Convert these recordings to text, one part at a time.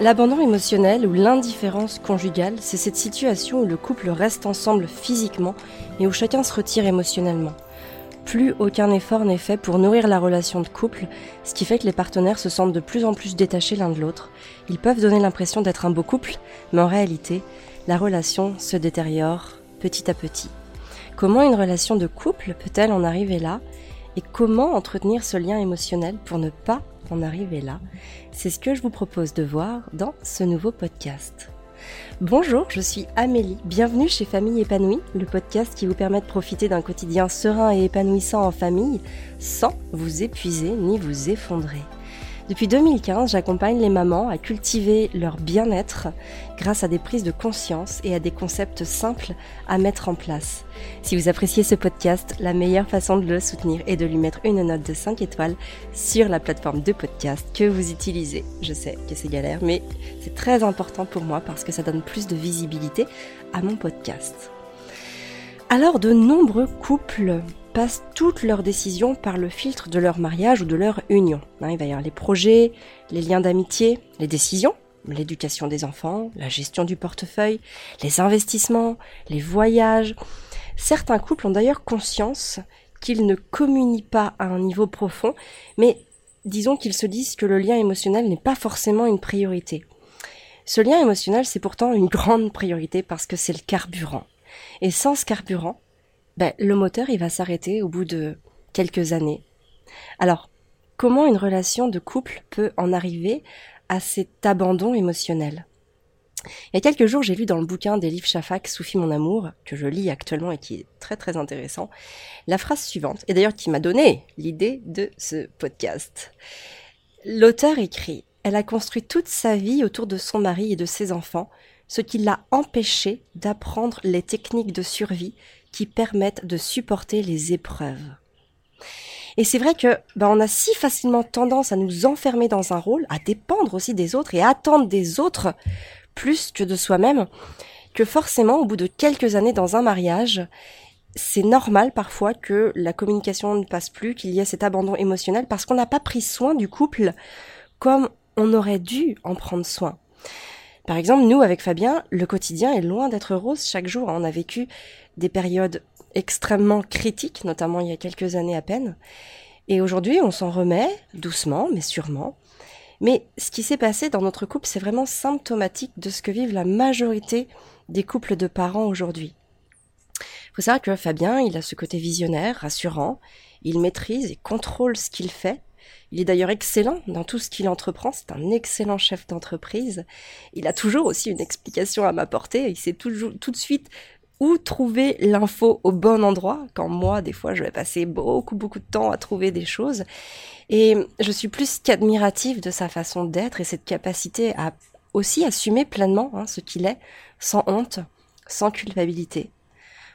L'abandon émotionnel ou l'indifférence conjugale, c'est cette situation où le couple reste ensemble physiquement mais où chacun se retire émotionnellement. Plus aucun effort n'est fait pour nourrir la relation de couple, ce qui fait que les partenaires se sentent de plus en plus détachés l'un de l'autre. Ils peuvent donner l'impression d'être un beau couple, mais en réalité, la relation se détériore petit à petit. Comment une relation de couple peut-elle en arriver là? Et comment entretenir ce lien émotionnel pour ne pas en arriver là? C'est ce que je vous propose de voir dans ce nouveau podcast. Bonjour, je suis Amélie. Bienvenue chez Famille épanouie, le podcast qui vous permet de profiter d'un quotidien serein et épanouissant en famille sans vous épuiser ni vous effondrer. Depuis 2015, j'accompagne les mamans à cultiver leur bien-être grâce à des prises de conscience et à des concepts simples à mettre en place. Si vous appréciez ce podcast, la meilleure façon de le soutenir est de lui mettre une note de 5 étoiles sur la plateforme de podcast que vous utilisez. Je sais que c'est galère, mais c'est très important pour moi parce que ça donne plus de visibilité à mon podcast. Alors de nombreux couples passent toutes leurs décisions par le filtre de leur mariage ou de leur union. Hein, il va y avoir les projets, les liens d'amitié, les décisions, l'éducation des enfants, la gestion du portefeuille, les investissements, les voyages. Certains couples ont d'ailleurs conscience qu'ils ne communient pas à un niveau profond, mais disons qu'ils se disent que le lien émotionnel n'est pas forcément une priorité. Ce lien émotionnel, c'est pourtant une grande priorité parce que c'est le carburant. Et sans ce carburant, ben, le moteur il va s'arrêter au bout de quelques années. Alors, comment une relation de couple peut en arriver à cet abandon émotionnel? Il y a quelques jours, j'ai lu dans le bouquin d'Elif Shafak, Soufi mon amour, que je lis actuellement et qui est très très intéressant, la phrase suivante, et d'ailleurs qui m'a donné l'idée de ce podcast. L'auteur écrit Elle a construit toute sa vie autour de son mari et de ses enfants, ce qui l'a empêché d'apprendre les techniques de survie qui permettent de supporter les épreuves. Et c'est vrai que ben, on a si facilement tendance à nous enfermer dans un rôle, à dépendre aussi des autres et à attendre des autres plus que de soi-même, que forcément au bout de quelques années dans un mariage, c'est normal parfois que la communication ne passe plus, qu'il y ait cet abandon émotionnel parce qu'on n'a pas pris soin du couple comme on aurait dû en prendre soin. Par exemple, nous, avec Fabien, le quotidien est loin d'être rose chaque jour. On a vécu des périodes extrêmement critiques, notamment il y a quelques années à peine. Et aujourd'hui, on s'en remet, doucement, mais sûrement. Mais ce qui s'est passé dans notre couple, c'est vraiment symptomatique de ce que vivent la majorité des couples de parents aujourd'hui. Faut savoir que Fabien, il a ce côté visionnaire, rassurant, il maîtrise et contrôle ce qu'il fait, il est d'ailleurs excellent dans tout ce qu'il entreprend, c'est un excellent chef d'entreprise. Il a toujours aussi une explication à m'apporter, il sait toujours tout de suite où trouver l'info au bon endroit, quand moi, des fois, je vais passer beaucoup, beaucoup de temps à trouver des choses. Et je suis plus qu'admirative de sa façon d'être et cette capacité à aussi assumer pleinement hein, ce qu'il est, sans honte, sans culpabilité.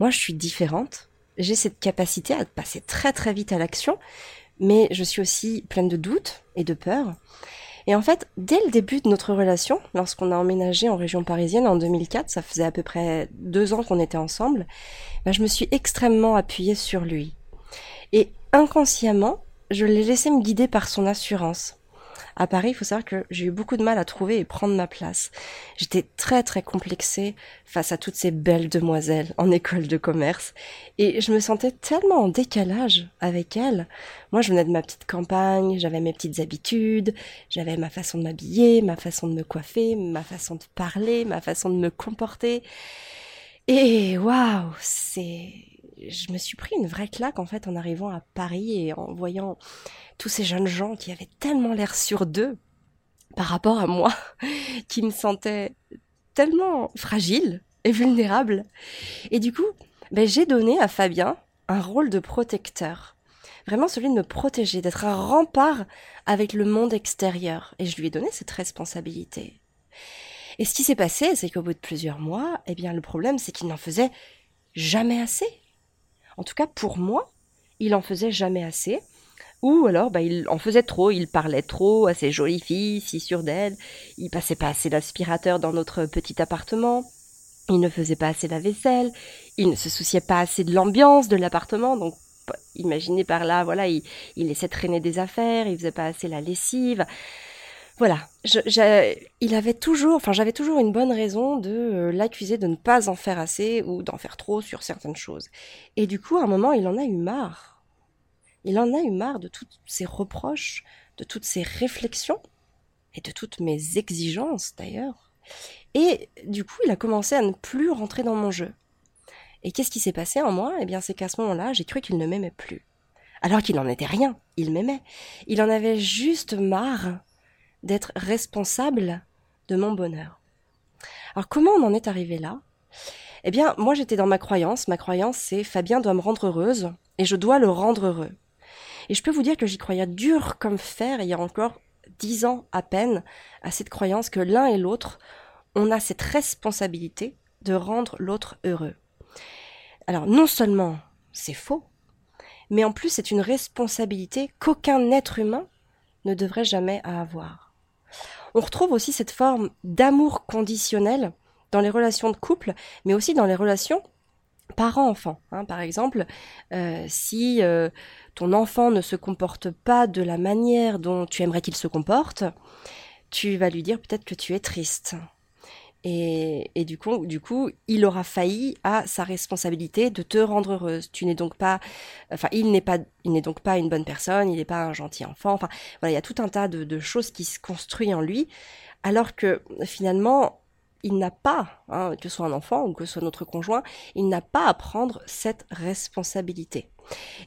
Moi, je suis différente. J'ai cette capacité à passer très très vite à l'action, mais je suis aussi pleine de doutes et de peurs. Et en fait, dès le début de notre relation, lorsqu'on a emménagé en région parisienne en 2004, ça faisait à peu près deux ans qu'on était ensemble, ben, je me suis extrêmement appuyée sur lui. Et inconsciemment, je l'ai laissé me guider par son assurance à Paris, il faut savoir que j'ai eu beaucoup de mal à trouver et prendre ma place. J'étais très très complexée face à toutes ces belles demoiselles en école de commerce et je me sentais tellement en décalage avec elles. Moi, je venais de ma petite campagne, j'avais mes petites habitudes, j'avais ma façon de m'habiller, ma façon de me coiffer, ma façon de parler, ma façon de me comporter. Et waouh, c'est je me suis pris une vraie claque en fait en arrivant à Paris et en voyant tous ces jeunes gens qui avaient tellement l'air sur d'eux par rapport à moi, qui me sentais tellement fragile et vulnérable. Et du coup, ben, j'ai donné à Fabien un rôle de protecteur. Vraiment celui de me protéger, d'être un rempart avec le monde extérieur. Et je lui ai donné cette responsabilité. Et ce qui s'est passé, c'est qu'au bout de plusieurs mois, eh bien, le problème, c'est qu'il n'en faisait jamais assez. En tout cas, pour moi, il en faisait jamais assez. Ou alors, bah, il en faisait trop, il parlait trop à ces jolies filles, si sûres d'elles. Il passait pas assez d'aspirateur dans notre petit appartement. Il ne faisait pas assez la vaisselle. Il ne se souciait pas assez de l'ambiance de l'appartement. Donc, imaginez par là, voilà, il, il laissait traîner des affaires. Il faisait pas assez la lessive. Voilà, il avait toujours, enfin j'avais toujours une bonne raison de euh, l'accuser de ne pas en faire assez ou d'en faire trop sur certaines choses. Et du coup, à un moment, il en a eu marre. Il en a eu marre de tous ces reproches, de toutes ces réflexions et de toutes mes exigences d'ailleurs. Et du coup, il a commencé à ne plus rentrer dans mon jeu. Et qu'est-ce qui s'est passé en moi? Eh bien, c'est qu'à ce moment-là, j'ai cru qu'il ne m'aimait plus. Alors qu'il n'en était rien, il m'aimait. Il en avait juste marre d'être responsable de mon bonheur. Alors comment on en est arrivé là? Eh bien, moi j'étais dans ma croyance. Ma croyance, c'est Fabien doit me rendre heureuse et je dois le rendre heureux. Et je peux vous dire que j'y croyais dur comme fer il y a encore dix ans à peine à cette croyance que l'un et l'autre, on a cette responsabilité de rendre l'autre heureux. Alors non seulement c'est faux, mais en plus c'est une responsabilité qu'aucun être humain ne devrait jamais avoir. On retrouve aussi cette forme d'amour conditionnel dans les relations de couple, mais aussi dans les relations parents-enfants. Hein. Par exemple, euh, si euh, ton enfant ne se comporte pas de la manière dont tu aimerais qu'il se comporte, tu vas lui dire peut-être que tu es triste. Et, du coup, du coup, il aura failli à sa responsabilité de te rendre heureuse. Tu n'es donc pas, enfin, il n'est pas, il n'est donc pas une bonne personne, il n'est pas un gentil enfant. Enfin, voilà, il y a tout un tas de, choses qui se construisent en lui, alors que finalement, il n'a pas, hein, que ce soit un enfant ou que ce soit notre conjoint, il n'a pas à prendre cette responsabilité.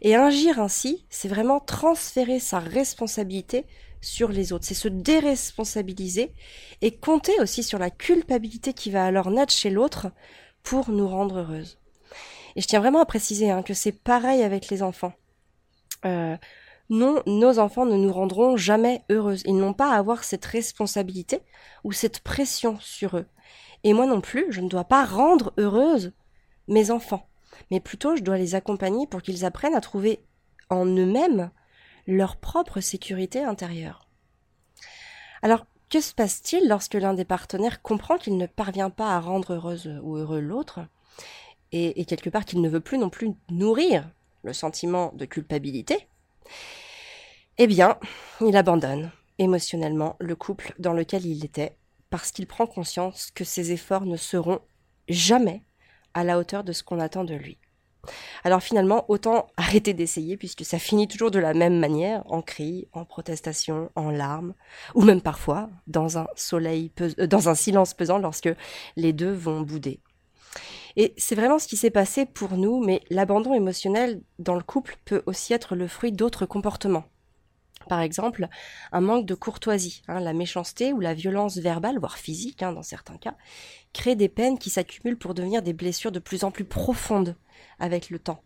Et agir ainsi, c'est vraiment transférer sa responsabilité sur les autres, c'est se déresponsabiliser et compter aussi sur la culpabilité qui va alors naître chez l'autre pour nous rendre heureuses. Et je tiens vraiment à préciser hein, que c'est pareil avec les enfants. Euh, non, nos enfants ne nous rendront jamais heureuses. Ils n'ont pas à avoir cette responsabilité ou cette pression sur eux. Et moi non plus, je ne dois pas rendre heureuses mes enfants, mais plutôt je dois les accompagner pour qu'ils apprennent à trouver en eux-mêmes leur propre sécurité intérieure. Alors, que se passe-t-il lorsque l'un des partenaires comprend qu'il ne parvient pas à rendre heureuse ou heureux l'autre, et, quelque part qu'il ne veut plus non plus nourrir le sentiment de culpabilité? Eh bien, il abandonne émotionnellement le couple dans lequel il était, parce qu'il prend conscience que ses efforts ne seront jamais à la hauteur de ce qu'on attend de lui. Alors finalement, autant arrêter d'essayer puisque ça finit toujours de la même manière, en cris, en protestation, en larmes, ou même parfois dans un euh, dans un silence pesant lorsque les deux vont bouder. Et c'est vraiment ce qui s'est passé pour nous, mais l'abandon émotionnel dans le couple peut aussi être le fruit d'autres comportements. Par exemple, un manque de courtoisie, hein, la méchanceté ou la violence verbale, voire physique hein, dans certains cas, crée des peines qui s'accumulent pour devenir des blessures de plus en plus profondes avec le temps.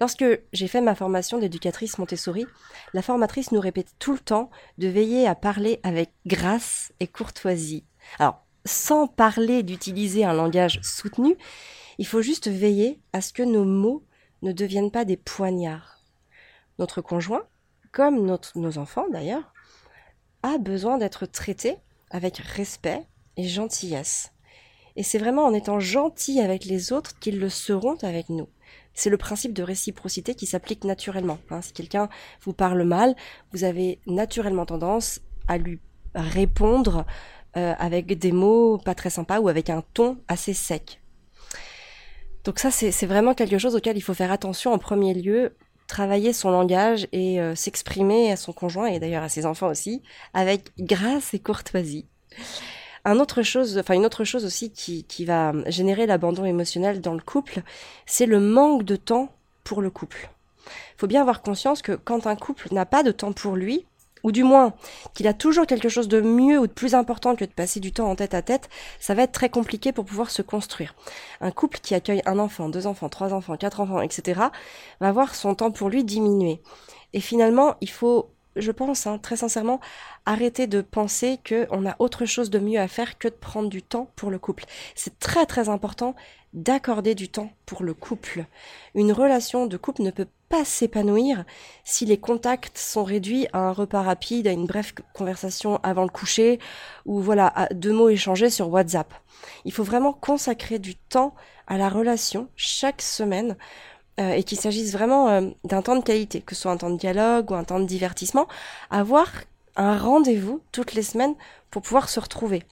Lorsque j'ai fait ma formation d'éducatrice Montessori, la formatrice nous répétait tout le temps de veiller à parler avec grâce et courtoisie. Alors, sans parler d'utiliser un langage soutenu, il faut juste veiller à ce que nos mots ne deviennent pas des poignards. Notre conjoint, comme nos enfants d'ailleurs, a besoin d'être traité avec respect et gentillesse. Et c'est vraiment en étant gentil avec les autres qu'ils le seront avec nous. C'est le principe de réciprocité qui s'applique naturellement. Hein. Si quelqu'un vous parle mal, vous avez naturellement tendance à lui répondre euh, avec des mots pas très sympas ou avec un ton assez sec. Donc ça, c'est vraiment quelque chose auquel il faut faire attention en premier lieu, travailler son langage et euh, s'exprimer à son conjoint et d'ailleurs à ses enfants aussi avec grâce et courtoisie. Un autre chose, une autre chose aussi qui, qui va générer l'abandon émotionnel dans le couple, c'est le manque de temps pour le couple. Il faut bien avoir conscience que quand un couple n'a pas de temps pour lui, ou du moins qu'il a toujours quelque chose de mieux ou de plus important que de passer du temps en tête à tête, ça va être très compliqué pour pouvoir se construire. Un couple qui accueille un enfant, deux enfants, trois enfants, quatre enfants, etc., va voir son temps pour lui diminuer. Et finalement, il faut je pense, hein, très sincèrement, arrêter de penser qu'on a autre chose de mieux à faire que de prendre du temps pour le couple. C'est très très important d'accorder du temps pour le couple. Une relation de couple ne peut s'épanouir si les contacts sont réduits à un repas rapide, à une brève conversation avant le coucher, ou voilà, à deux mots échangés sur WhatsApp. Il faut vraiment consacrer du temps à la relation chaque semaine euh, et qu'il s'agisse vraiment euh, d'un temps de qualité, que ce soit un temps de dialogue ou un temps de divertissement, avoir un rendez-vous toutes les semaines pour pouvoir se retrouver.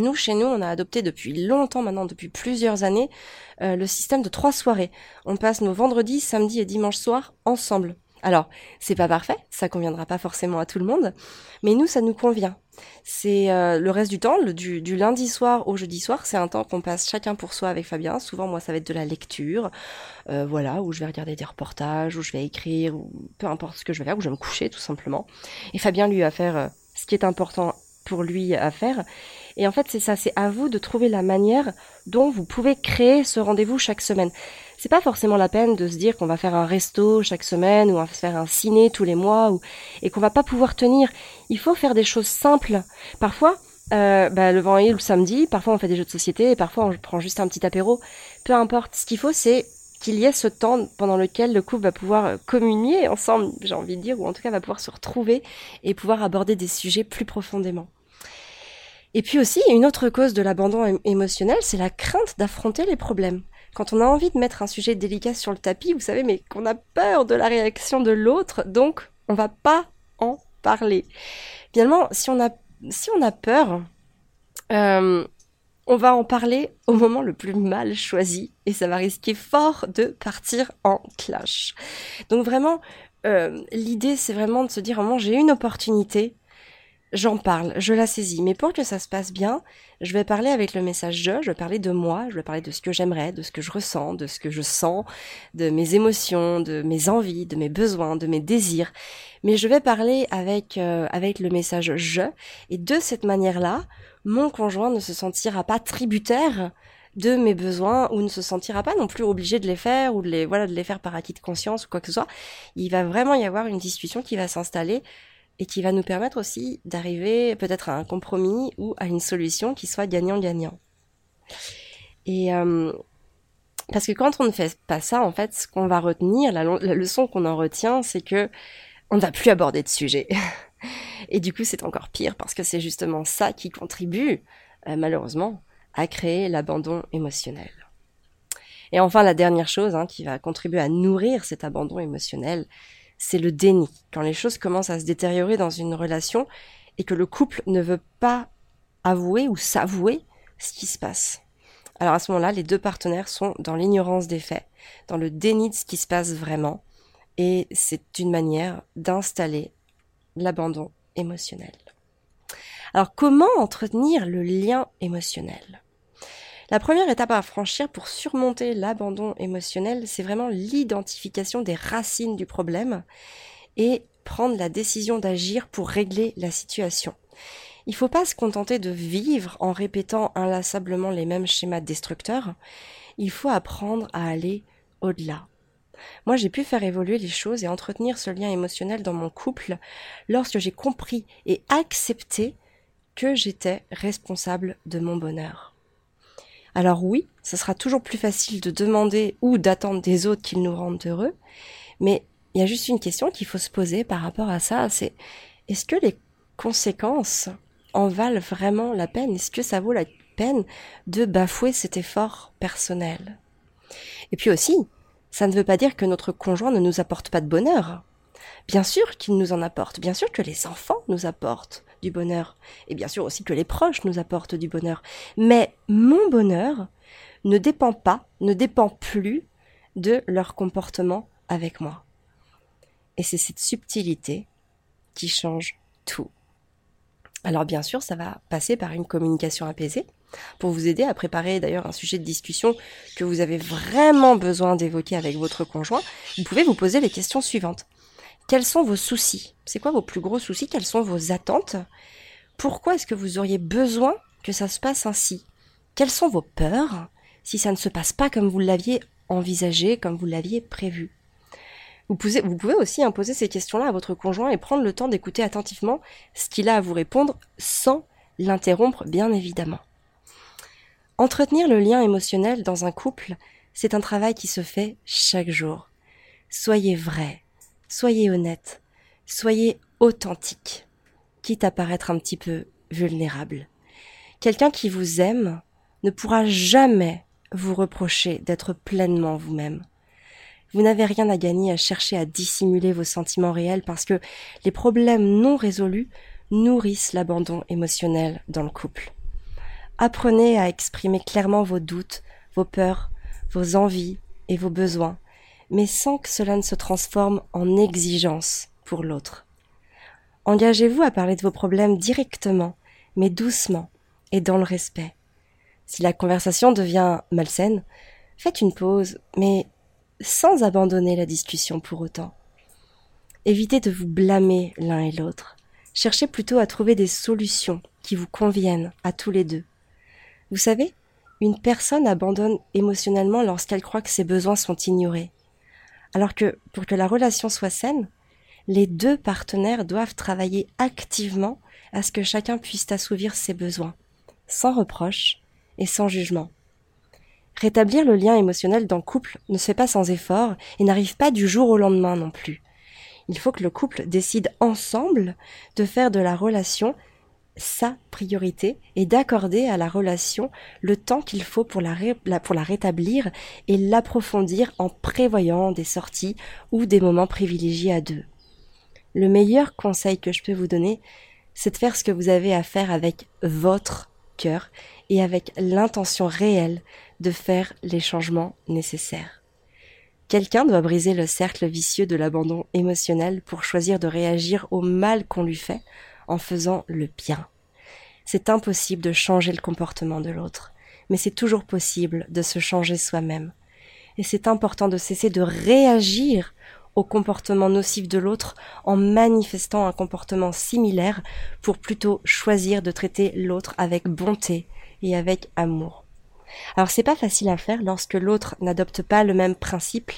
Nous, chez nous, on a adopté depuis longtemps maintenant, depuis plusieurs années, euh, le système de trois soirées. On passe nos vendredis, samedis et dimanches soirs ensemble. Alors, c'est pas parfait, ça conviendra pas forcément à tout le monde, mais nous, ça nous convient. C'est euh, le reste du temps, du, lundi soir au jeudi soir, c'est un temps qu'on passe chacun pour soi avec Fabien. Souvent, moi, ça va être de la lecture, euh, voilà, où je vais regarder des reportages, où je vais écrire, ou peu importe ce que je vais faire, où je vais me coucher tout simplement. Et Fabien, lui, va faire ce qui est important pour lui à faire. Et en fait, c'est ça, c'est à vous de trouver la manière dont vous pouvez créer ce rendez-vous chaque semaine. C'est pas forcément la peine de se dire qu'on va faire un resto chaque semaine ou on va faire un ciné tous les mois ou, et qu'on va pas pouvoir tenir. Il faut faire des choses simples. Parfois, euh, bah, le vendredi ou le samedi, parfois on fait des jeux de société et parfois on prend juste un petit apéro. Peu importe. Ce qu'il faut, c'est qu'il y ait ce temps pendant lequel le couple va pouvoir communier ensemble, j'ai envie de dire, ou en tout cas va pouvoir se retrouver et pouvoir aborder des sujets plus profondément. Et puis aussi, une autre cause de l'abandon émotionnel, c'est la crainte d'affronter les problèmes. Quand on a envie de mettre un sujet délicat sur le tapis, vous savez, mais qu'on a peur de la réaction de l'autre, donc on va pas en parler. Finalement, si on a, si on a peur, euh, on va en parler au moment le plus mal choisi et ça va risquer fort de partir en clash. Donc vraiment, euh, l'idée c'est vraiment de se dire, moment j'ai une opportunité, j'en parle, je la saisis. Mais pour que ça se passe bien, je vais parler avec le message je, je vais parler de moi, je vais parler de ce que j'aimerais, de ce que je ressens, de ce que je sens, de mes émotions, de mes envies, de mes besoins, de mes désirs. Mais je vais parler avec euh, avec le message je et de cette manière-là, mon conjoint ne se sentira pas tributaire de mes besoins ou ne se sentira pas non plus obligé de les faire ou de les voilà de les faire par acquis de conscience ou quoi que ce soit. Il va vraiment y avoir une discussion qui va s'installer et qui va nous permettre aussi d'arriver peut-être à un compromis ou à une solution qui soit gagnant-gagnant. Et euh, parce que quand on ne fait pas ça, en fait, ce qu'on va retenir, la, leçon qu'on en retient, c'est que on ne va plus aborder de sujet. et du coup, c'est encore pire parce que c'est justement ça qui contribue, euh, malheureusement, à créer l'abandon émotionnel. Et enfin, la dernière chose hein, qui va contribuer à nourrir cet abandon émotionnel, c'est le déni. Quand les choses commencent à se détériorer dans une relation et que le couple ne veut pas avouer ou s'avouer ce qui se passe. Alors à ce moment-là, les deux partenaires sont dans l'ignorance des faits, dans le déni de ce qui se passe vraiment, et c'est une manière d'installer l'abandon émotionnel. Alors comment entretenir le lien émotionnel? La première étape à franchir pour surmonter l'abandon émotionnel, c'est vraiment l'identification des racines du problème et prendre la décision d'agir pour régler la situation. Il ne faut pas se contenter de vivre en répétant inlassablement les mêmes schémas destructeurs. Il faut apprendre à aller au-delà. Moi, j'ai pu faire évoluer les choses et entretenir ce lien émotionnel dans mon couple lorsque j'ai compris et accepté que j'étais responsable de mon bonheur. Alors oui, ce sera toujours plus facile de demander ou d'attendre des autres qu'ils nous rendent heureux, mais il y a juste une question qu'il faut se poser par rapport à ça, c'est est-ce que les conséquences en valent vraiment la peine? Est-ce que ça vaut la peine de bafouer cet effort personnel? Et puis aussi, ça ne veut pas dire que notre conjoint ne nous apporte pas de bonheur. Bien sûr qu'il nous en apporte, bien sûr que les enfants nous apportent du bonheur, et bien sûr aussi que les proches nous apportent du bonheur. Mais mon bonheur ne dépend pas, ne dépend plus de leur comportement avec moi. Et c'est cette subtilité qui change tout. Alors bien sûr, ça va passer par une communication apaisée pour vous aider à préparer d'ailleurs un sujet de discussion que vous avez vraiment besoin d'évoquer avec votre conjoint. Vous pouvez vous poser les questions suivantes. Quels sont vos soucis? C'est quoi vos plus gros soucis? Quelles sont vos attentes? Pourquoi est-ce que vous auriez besoin que ça se passe ainsi? Quelles sont vos peurs si ça ne se passe pas comme vous l'aviez envisagé, comme vous l'aviez prévu? Vous pouvez, aussi imposer ces questions-là à votre conjoint et prendre le temps d'écouter attentivement ce qu'il a à vous répondre sans l'interrompre, bien évidemment. Entretenir le lien émotionnel dans un couple, c'est un travail qui se fait chaque jour. Soyez vrai, soyez honnête, soyez authentique, quitte à paraître un petit peu vulnérable. Quelqu'un qui vous aime ne pourra jamais vous reprocher d'être pleinement vous-même. Vous n'avez rien à gagner à chercher à dissimuler vos sentiments réels parce que les problèmes non résolus nourrissent l'abandon émotionnel dans le couple. Apprenez à exprimer clairement vos doutes, vos peurs, vos envies et vos besoins, mais sans que cela ne se transforme en exigence pour l'autre. Engagez-vous à parler de vos problèmes directement, mais doucement et dans le respect. Si la conversation devient malsaine, faites une pause, mais sans abandonner la discussion pour autant. Évitez de vous blâmer l'un et l'autre. Cherchez plutôt à trouver des solutions qui vous conviennent à tous les deux. Vous savez, une personne abandonne émotionnellement lorsqu'elle croit que ses besoins sont ignorés. Alors que pour que la relation soit saine, les deux partenaires doivent travailler activement à ce que chacun puisse assouvir ses besoins, sans reproche et sans jugement. Rétablir le lien émotionnel dans le couple ne se fait pas sans effort et n'arrive pas du jour au lendemain non plus. Il faut que le couple décide ensemble de faire de la relation sa priorité et d'accorder à la relation le temps qu'il faut pour la, pour la rétablir et l'approfondir en prévoyant des sorties ou des moments privilégiés à deux. Le meilleur conseil que je peux vous donner, c'est de faire ce que vous avez à faire avec votre cœur et avec l'intention réelle de faire les changements nécessaires. Quelqu'un doit briser le cercle vicieux de l'abandon émotionnel pour choisir de réagir au mal qu'on lui fait en faisant le bien. C'est impossible de changer le comportement de l'autre, mais c'est toujours possible de se changer soi-même. Et c'est important de cesser de réagir au comportement nocif de l'autre en manifestant un comportement similaire pour plutôt choisir de traiter l'autre avec bonté et avec amour. Alors c'est pas facile à faire lorsque l'autre n'adopte pas le même principe,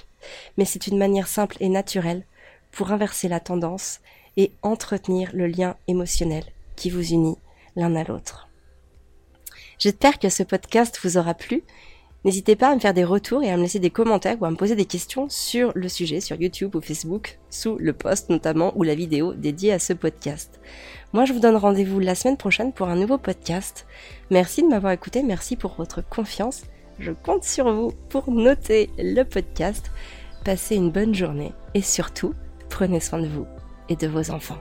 mais c'est une manière simple et naturelle pour inverser la tendance et entretenir le lien émotionnel qui vous unit l'un à l'autre. J'espère que ce podcast vous aura plu N'hésitez pas à me faire des retours et à me laisser des commentaires ou à me poser des questions sur le sujet sur YouTube ou Facebook, sous le post notamment ou la vidéo dédiée à ce podcast. Moi, je vous donne rendez-vous la semaine prochaine pour un nouveau podcast. Merci de m'avoir écouté, merci pour votre confiance. Je compte sur vous pour noter le podcast. Passez une bonne journée et surtout, prenez soin de vous et de vos enfants.